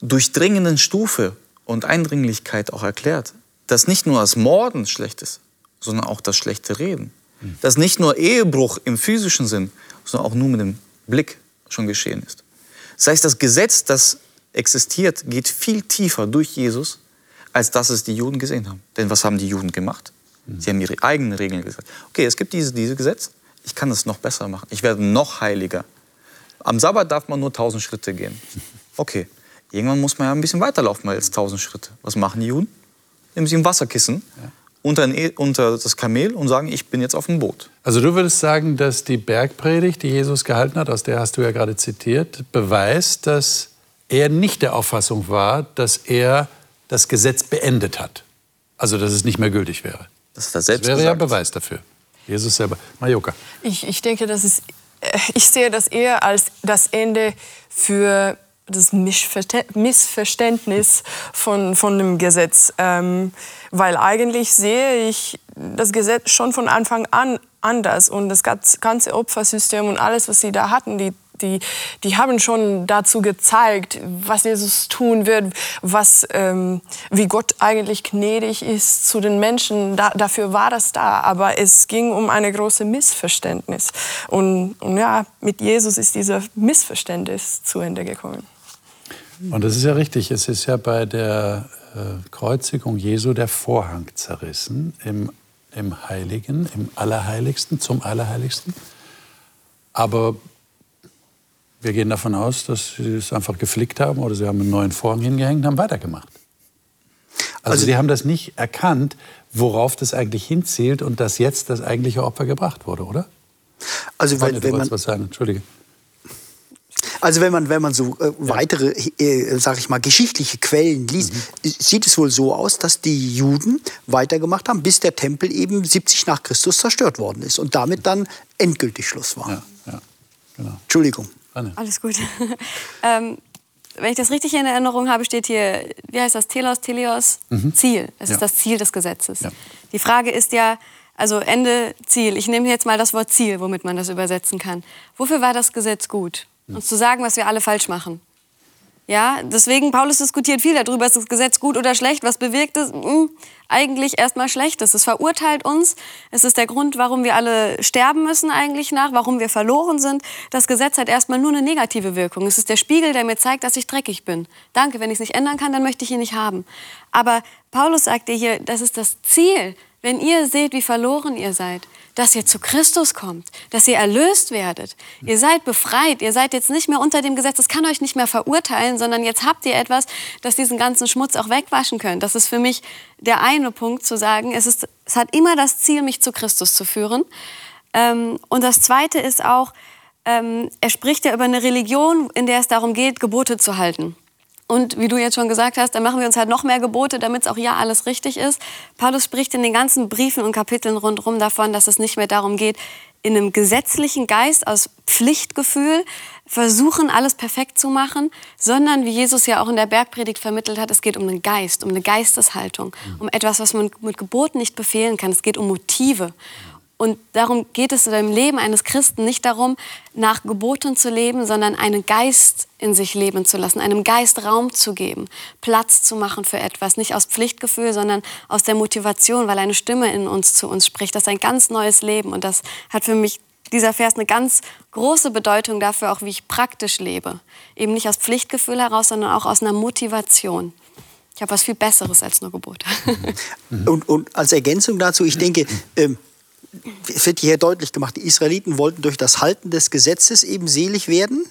durchdringenden Stufe und Eindringlichkeit auch erklärt, dass nicht nur das Morden schlecht ist, sondern auch das schlechte Reden. Dass nicht nur Ehebruch im physischen Sinn, sondern auch nur mit dem Blick schon geschehen ist. Das heißt, das Gesetz, das existiert, geht viel tiefer durch Jesus, als dass es die Juden gesehen haben. Denn was haben die Juden gemacht? Mhm. Sie haben ihre eigenen Regeln gesagt. Okay, es gibt diese, diese Gesetz, ich kann das noch besser machen. Ich werde noch heiliger. Am Sabbat darf man nur 1000 Schritte gehen. [LAUGHS] Okay, irgendwann muss man ja ein bisschen weiterlaufen als 1000 Schritte. Was machen die Juden? Nehmen sie ein Wasserkissen. Unter, ein, e, unter das Kamel und sagen, ich bin jetzt auf dem Boot. Also du würdest sagen, dass die Bergpredigt, die Jesus gehalten hat, aus der hast du ja gerade zitiert, beweist, dass er nicht der Auffassung war, dass er das Gesetz beendet hat. Also dass es nicht mehr gültig wäre. Das, das wäre gesagt. ja Beweis dafür. Jesus selber. Majoka. Ich, ich denke, das ist, äh, ich sehe das eher als das Ende für das Missverständnis von, von dem Gesetz. Ähm, weil eigentlich sehe ich das Gesetz schon von Anfang an anders und das ganze Opfersystem und alles, was sie da hatten, die die, die haben schon dazu gezeigt, was Jesus tun wird, was, ähm, wie Gott eigentlich gnädig ist zu den Menschen. Da, dafür war das da. Aber es ging um eine große Missverständnis. Und, und ja, mit Jesus ist dieser Missverständnis zu Ende gekommen. Und das ist ja richtig. Es ist ja bei der äh, Kreuzigung Jesu der Vorhang zerrissen im, im Heiligen, im Allerheiligsten, zum Allerheiligsten. Aber wir gehen davon aus, dass sie es einfach geflickt haben oder sie haben einen neuen Vorhang hingehängt und haben weitergemacht. Also, also sie haben das nicht erkannt, worauf das eigentlich hinzielt und dass jetzt das eigentliche Opfer gebracht wurde, oder? Also wenn, wenn man was sagen, entschuldige. Also wenn man, wenn man so äh, weitere, äh, sag ich mal, geschichtliche Quellen liest, mhm. sieht es wohl so aus, dass die Juden weitergemacht haben, bis der Tempel eben 70 nach Christus zerstört worden ist und damit dann endgültig Schluss war. Ja, ja, genau. Entschuldigung. Anne. Alles gut. [LAUGHS] ähm, wenn ich das richtig in Erinnerung habe, steht hier, wie heißt das, Telos, Teleos, mhm. Ziel. Es ja. ist das Ziel des Gesetzes. Ja. Die Frage ist ja, also Ende, Ziel. Ich nehme jetzt mal das Wort Ziel, womit man das übersetzen kann. Wofür war das Gesetz gut? Uns zu sagen, was wir alle falsch machen. Ja, deswegen, Paulus diskutiert viel darüber, ist das Gesetz gut oder schlecht, was bewirkt es? Hm, eigentlich erstmal Schlechtes. Es verurteilt uns. Es ist der Grund, warum wir alle sterben müssen eigentlich nach, warum wir verloren sind. Das Gesetz hat erstmal nur eine negative Wirkung. Es ist der Spiegel, der mir zeigt, dass ich dreckig bin. Danke, wenn ich es nicht ändern kann, dann möchte ich ihn nicht haben. Aber Paulus sagt dir hier, das ist das Ziel. Wenn ihr seht, wie verloren ihr seid, dass ihr zu Christus kommt, dass ihr erlöst werdet. Ihr seid befreit, ihr seid jetzt nicht mehr unter dem Gesetz, das kann euch nicht mehr verurteilen, sondern jetzt habt ihr etwas, das diesen ganzen Schmutz auch wegwaschen könnt. Das ist für mich der eine Punkt zu sagen, es, ist, es hat immer das Ziel, mich zu Christus zu führen. Ähm, und das zweite ist auch, ähm, er spricht ja über eine Religion, in der es darum geht, Gebote zu halten. Und wie du jetzt schon gesagt hast, dann machen wir uns halt noch mehr Gebote, damit es auch ja alles richtig ist. Paulus spricht in den ganzen Briefen und Kapiteln rundherum davon, dass es nicht mehr darum geht, in einem gesetzlichen Geist aus Pflichtgefühl versuchen, alles perfekt zu machen, sondern wie Jesus ja auch in der Bergpredigt vermittelt hat, es geht um einen Geist, um eine Geisteshaltung, um etwas, was man mit Geboten nicht befehlen kann. Es geht um Motive. Und darum geht es im Leben eines Christen nicht darum, nach Geboten zu leben, sondern einen Geist in sich leben zu lassen, einem Geist Raum zu geben, Platz zu machen für etwas, nicht aus Pflichtgefühl, sondern aus der Motivation, weil eine Stimme in uns zu uns spricht. Das ist ein ganz neues Leben und das hat für mich dieser Vers eine ganz große Bedeutung dafür, auch wie ich praktisch lebe. Eben nicht aus Pflichtgefühl heraus, sondern auch aus einer Motivation. Ich habe was viel Besseres als nur Gebote. [LAUGHS] Und, und als Ergänzung dazu, ich denke, ähm, es wird hier deutlich gemacht, die Israeliten wollten durch das Halten des Gesetzes eben selig werden.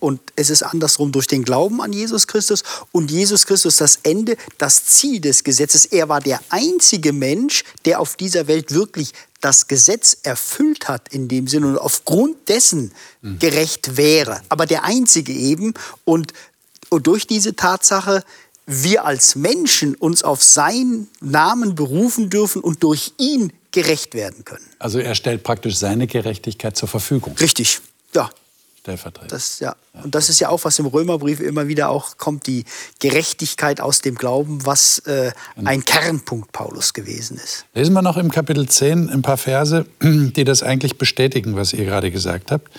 Und es ist andersrum durch den Glauben an Jesus Christus. Und Jesus Christus das Ende, das Ziel des Gesetzes. Er war der einzige Mensch, der auf dieser Welt wirklich das Gesetz erfüllt hat in dem Sinne und aufgrund dessen mhm. gerecht wäre. Aber der einzige eben. Und, und durch diese Tatsache wir als Menschen uns auf seinen Namen berufen dürfen und durch ihn gerecht werden können. Also er stellt praktisch seine Gerechtigkeit zur Verfügung. Richtig, ja. Stellvertretend. Das, ja. Und das ist ja auch, was im Römerbrief immer wieder auch kommt, die Gerechtigkeit aus dem Glauben, was äh, ein Kernpunkt Paulus gewesen ist. Lesen wir noch im Kapitel 10 ein paar Verse, [CLEARS THROAT] die das eigentlich bestätigen, was ihr gerade gesagt habt.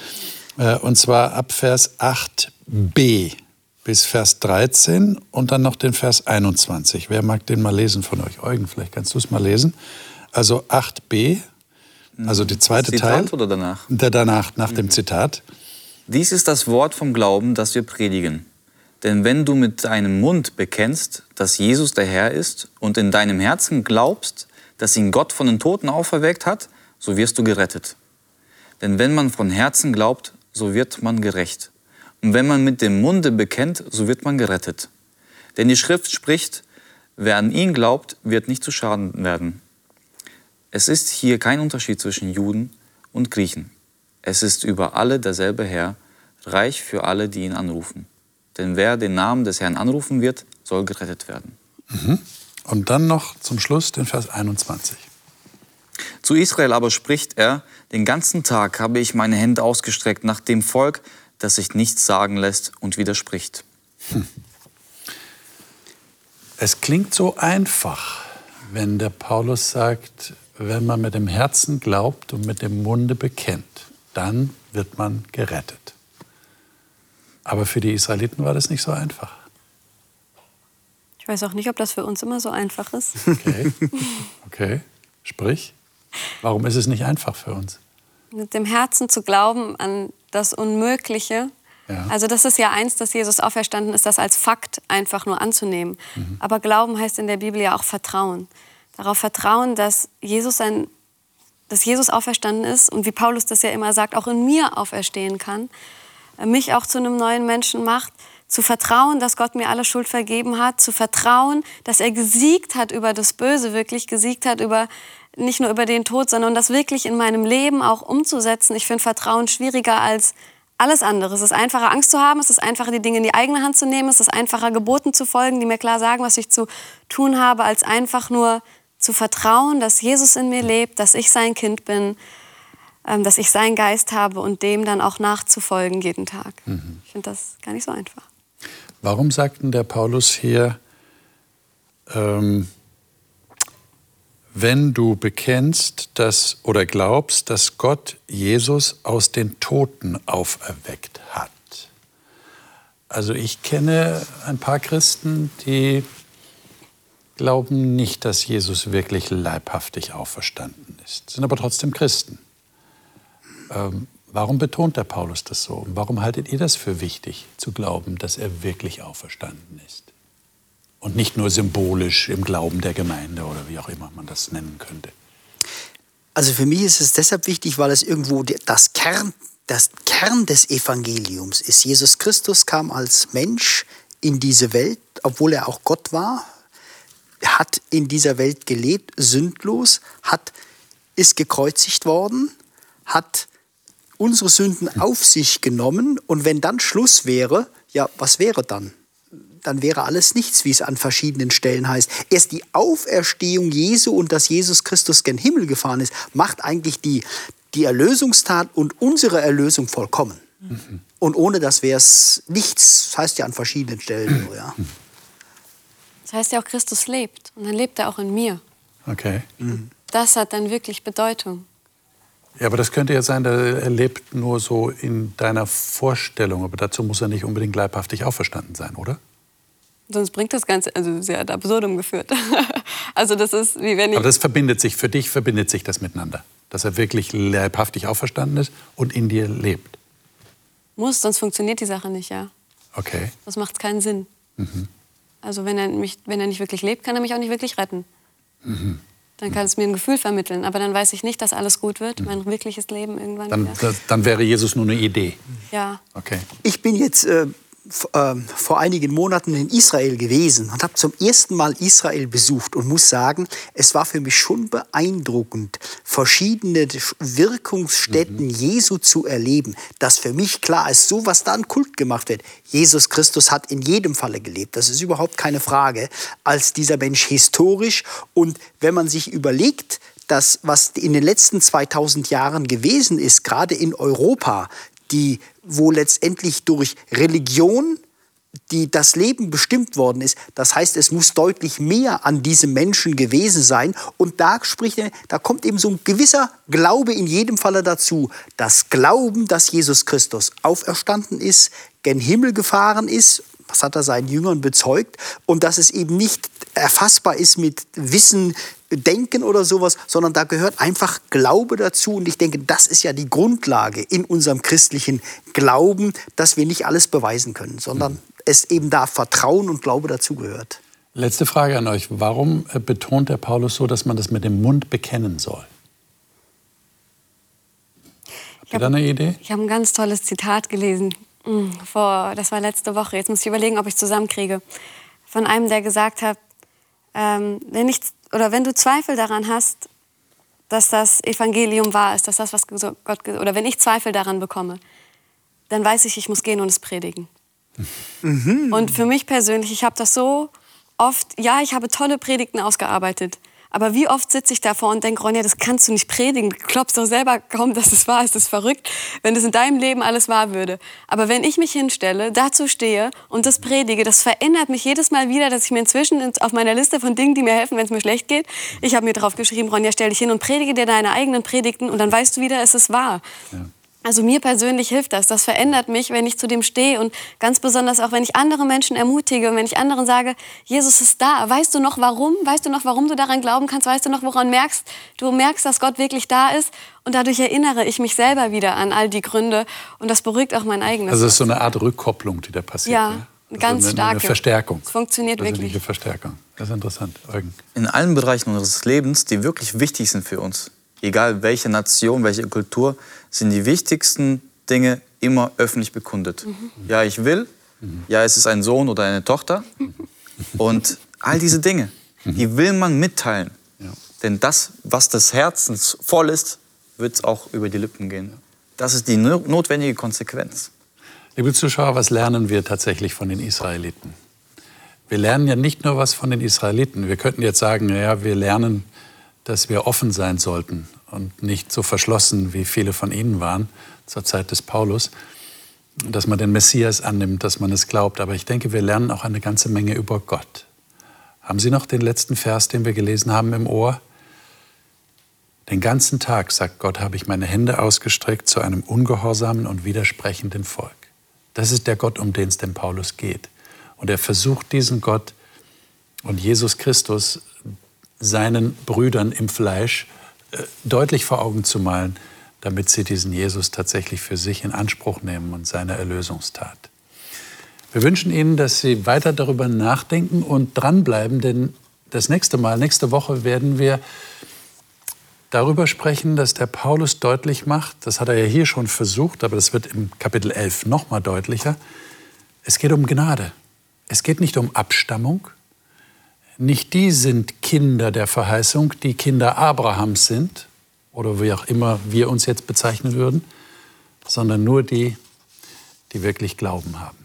Äh, und zwar ab Vers 8b bis Vers 13 und dann noch den Vers 21. Wer mag den mal lesen von euch? Eugen, vielleicht kannst du es mal lesen. Also 8b, also die zweite Zitat Teil. oder danach? Der danach, nach mhm. dem Zitat. Dies ist das Wort vom Glauben, das wir predigen. Denn wenn du mit deinem Mund bekennst, dass Jesus der Herr ist und in deinem Herzen glaubst, dass ihn Gott von den Toten auferweckt hat, so wirst du gerettet. Denn wenn man von Herzen glaubt, so wird man gerecht. Und wenn man mit dem Munde bekennt, so wird man gerettet. Denn die Schrift spricht, wer an ihn glaubt, wird nicht zu Schaden werden. Es ist hier kein Unterschied zwischen Juden und Griechen. Es ist über alle derselbe Herr, reich für alle, die ihn anrufen. Denn wer den Namen des Herrn anrufen wird, soll gerettet werden. Mhm. Und dann noch zum Schluss den Vers 21. Zu Israel aber spricht er, den ganzen Tag habe ich meine Hände ausgestreckt nach dem Volk, das sich nichts sagen lässt und widerspricht. Hm. Es klingt so einfach, wenn der Paulus sagt, wenn man mit dem Herzen glaubt und mit dem Munde bekennt, dann wird man gerettet. Aber für die Israeliten war das nicht so einfach. Ich weiß auch nicht, ob das für uns immer so einfach ist. Okay, okay. sprich. Warum ist es nicht einfach für uns? Mit dem Herzen zu glauben an das Unmögliche. Ja. Also das ist ja eins, dass Jesus auferstanden ist, das als Fakt einfach nur anzunehmen. Mhm. Aber Glauben heißt in der Bibel ja auch Vertrauen. Darauf vertrauen, dass Jesus, ein, dass Jesus auferstanden ist und wie Paulus das ja immer sagt, auch in mir auferstehen kann, mich auch zu einem neuen Menschen macht zu vertrauen, dass Gott mir alle Schuld vergeben hat, zu vertrauen, dass er gesiegt hat über das Böse, wirklich gesiegt hat über nicht nur über den Tod, sondern das wirklich in meinem Leben auch umzusetzen. Ich finde Vertrauen schwieriger als alles andere. Es ist einfacher, Angst zu haben, es ist einfacher, die Dinge in die eigene Hand zu nehmen, es ist einfacher, Geboten zu folgen, die mir klar sagen, was ich zu tun habe, als einfach nur zu vertrauen, dass Jesus in mir lebt, dass ich sein Kind bin, ähm, dass ich seinen Geist habe und dem dann auch nachzufolgen jeden Tag. Mhm. Ich finde das gar nicht so einfach. Warum sagt denn der Paulus hier, ähm, wenn du bekennst dass, oder glaubst, dass Gott Jesus aus den Toten auferweckt hat? Also ich kenne ein paar Christen, die glauben nicht, dass Jesus wirklich leibhaftig auferstanden ist, sind aber trotzdem Christen. Ähm, Warum betont der Paulus das so? Und warum haltet ihr das für wichtig, zu glauben, dass er wirklich auferstanden ist? Und nicht nur symbolisch im Glauben der Gemeinde oder wie auch immer man das nennen könnte. Also für mich ist es deshalb wichtig, weil es irgendwo das Kern, das Kern des Evangeliums ist. Jesus Christus kam als Mensch in diese Welt, obwohl er auch Gott war, hat in dieser Welt gelebt, sündlos, hat, ist gekreuzigt worden, hat unsere Sünden auf sich genommen und wenn dann Schluss wäre, ja, was wäre dann? Dann wäre alles nichts, wie es an verschiedenen Stellen heißt. Erst die Auferstehung Jesu und dass Jesus Christus gen Himmel gefahren ist, macht eigentlich die, die Erlösungstat und unsere Erlösung vollkommen. Mhm. Und ohne das wäre es nichts, das heißt ja an verschiedenen Stellen. So, ja. Das heißt ja auch, Christus lebt und dann lebt er auch in mir. Okay. Mhm. Das hat dann wirklich Bedeutung. Ja, aber das könnte ja sein, er lebt nur so in deiner Vorstellung. Aber dazu muss er nicht unbedingt leibhaftig auferstanden sein, oder? Sonst bringt das Ganze, also sehr ad absurdum geführt. [LAUGHS] also das ist wie wenn ich. Aber das verbindet sich, für dich verbindet sich das miteinander. Dass er wirklich leibhaftig auferstanden ist und in dir lebt. Muss, sonst funktioniert die Sache nicht, ja. Okay. Das macht keinen Sinn. Mhm. Also wenn er, mich, wenn er nicht wirklich lebt, kann er mich auch nicht wirklich retten. Mhm. Dann kann es mir ein Gefühl vermitteln. Aber dann weiß ich nicht, dass alles gut wird, mein wirkliches Leben irgendwann. Dann, dann wäre Jesus nur eine Idee. Ja. Okay. Ich bin jetzt äh, vor einigen Monaten in Israel gewesen und habe zum ersten Mal Israel besucht und muss sagen, es war für mich schon beeindruckend, verschiedene Wirkungsstätten mhm. Jesu zu erleben. Dass für mich klar ist, so was da an Kult gemacht wird. Jesus Christus hat in jedem Falle gelebt, das ist überhaupt keine Frage, als dieser Mensch historisch. Und wenn man sich überlegt, das, was in den letzten 2000 Jahren gewesen ist, gerade in Europa, die, wo letztendlich durch Religion die das Leben bestimmt worden ist. Das heißt, es muss deutlich mehr an diesem Menschen gewesen sein. Und da spricht da kommt eben so ein gewisser Glaube in jedem Falle dazu. Das Glauben, dass Jesus Christus auferstanden ist, gen Himmel gefahren ist, das hat er seinen Jüngern bezeugt, und dass es eben nicht erfassbar ist mit Wissen, Denken oder sowas, sondern da gehört einfach Glaube dazu. Und ich denke, das ist ja die Grundlage in unserem christlichen Glauben, dass wir nicht alles beweisen können, sondern mhm. es eben da Vertrauen und Glaube dazu gehört. Letzte Frage an euch. Warum äh, betont der Paulus so, dass man das mit dem Mund bekennen soll? Habt ihr da eine Idee? Ich habe ein ganz tolles Zitat gelesen. Mm, Vor, das war letzte Woche. Jetzt muss ich überlegen, ob ich es zusammenkriege. Von einem, der gesagt hat, ähm, wenn, ich, oder wenn du Zweifel daran hast, dass das Evangelium wahr ist, dass das, was Gott, oder wenn ich Zweifel daran bekomme, dann weiß ich, ich muss gehen und es predigen. Mhm. Und für mich persönlich, ich habe das so oft, ja, ich habe tolle Predigten ausgearbeitet. Aber wie oft sitze ich davor und denke, Ronja, das kannst du nicht predigen. Du glaubst doch selber kaum, dass es wahr ist. Das ist verrückt, wenn das in deinem Leben alles wahr würde. Aber wenn ich mich hinstelle, dazu stehe und das predige, das verändert mich jedes Mal wieder, dass ich mir inzwischen auf meiner Liste von Dingen, die mir helfen, wenn es mir schlecht geht, ich habe mir drauf geschrieben, Ronja, stell dich hin und predige dir deine eigenen Predigten und dann weißt du wieder, es ist wahr. Ja. Also mir persönlich hilft das. Das verändert mich, wenn ich zu dem stehe und ganz besonders auch, wenn ich andere Menschen ermutige und wenn ich anderen sage, Jesus ist da. Weißt du noch warum? Weißt du noch, warum du daran glauben kannst? Weißt du noch, woran merkst du merkst, dass Gott wirklich da ist? Und dadurch erinnere ich mich selber wieder an all die Gründe und das beruhigt auch mein eigenes. Also es ist so eine Art Rückkopplung, die da passiert. Ja, ne? also ganz eine, starke. Eine Verstärkung. Es funktioniert wirklich. Verstärkung. Das ist interessant. Eugen. In allen Bereichen unseres Lebens, die wirklich wichtig sind für uns, egal welche Nation, welche Kultur, sind die wichtigsten Dinge immer öffentlich bekundet. Mhm. Ja, ich will. Mhm. Ja, es ist ein Sohn oder eine Tochter. Und all diese Dinge, mhm. die will man mitteilen. Ja. Denn das, was des Herzens voll ist, wird es auch über die Lippen gehen. Das ist die notwendige Konsequenz. Liebe Zuschauer, was lernen wir tatsächlich von den Israeliten? Wir lernen ja nicht nur was von den Israeliten. Wir könnten jetzt sagen, ja, wir lernen dass wir offen sein sollten und nicht so verschlossen, wie viele von ihnen waren zur Zeit des Paulus, dass man den Messias annimmt, dass man es glaubt. Aber ich denke, wir lernen auch eine ganze Menge über Gott. Haben Sie noch den letzten Vers, den wir gelesen haben, im Ohr? Den ganzen Tag, sagt Gott, habe ich meine Hände ausgestreckt zu einem ungehorsamen und widersprechenden Volk. Das ist der Gott, um den es dem Paulus geht. Und er versucht diesen Gott und Jesus Christus seinen Brüdern im Fleisch äh, deutlich vor Augen zu malen, damit sie diesen Jesus tatsächlich für sich in Anspruch nehmen und seine Erlösungstat. Wir wünschen Ihnen, dass Sie weiter darüber nachdenken und dranbleiben, denn das nächste Mal, nächste Woche werden wir darüber sprechen, dass der Paulus deutlich macht, das hat er ja hier schon versucht, aber das wird im Kapitel 11 noch mal deutlicher, es geht um Gnade. Es geht nicht um Abstammung, nicht die sind Kinder der Verheißung, die Kinder Abrahams sind, oder wie auch immer wir uns jetzt bezeichnen würden, sondern nur die, die wirklich Glauben haben.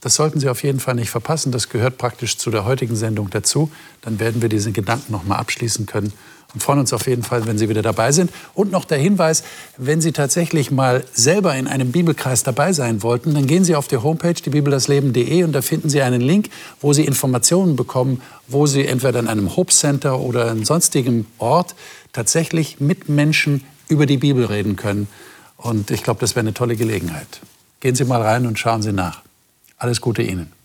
Das sollten Sie auf jeden Fall nicht verpassen. Das gehört praktisch zu der heutigen Sendung dazu. Dann werden wir diesen Gedanken noch mal abschließen können und freuen uns auf jeden Fall, wenn Sie wieder dabei sind. Und noch der Hinweis, wenn Sie tatsächlich mal selber in einem Bibelkreis dabei sein wollten, dann gehen Sie auf die Homepage diebibeldasleben.de und da finden Sie einen Link, wo Sie Informationen bekommen, wo Sie entweder in einem Hope Center oder in sonstigem Ort tatsächlich mit Menschen über die Bibel reden können. Und ich glaube, das wäre eine tolle Gelegenheit. Gehen Sie mal rein und schauen Sie nach. Alles Gute Ihnen.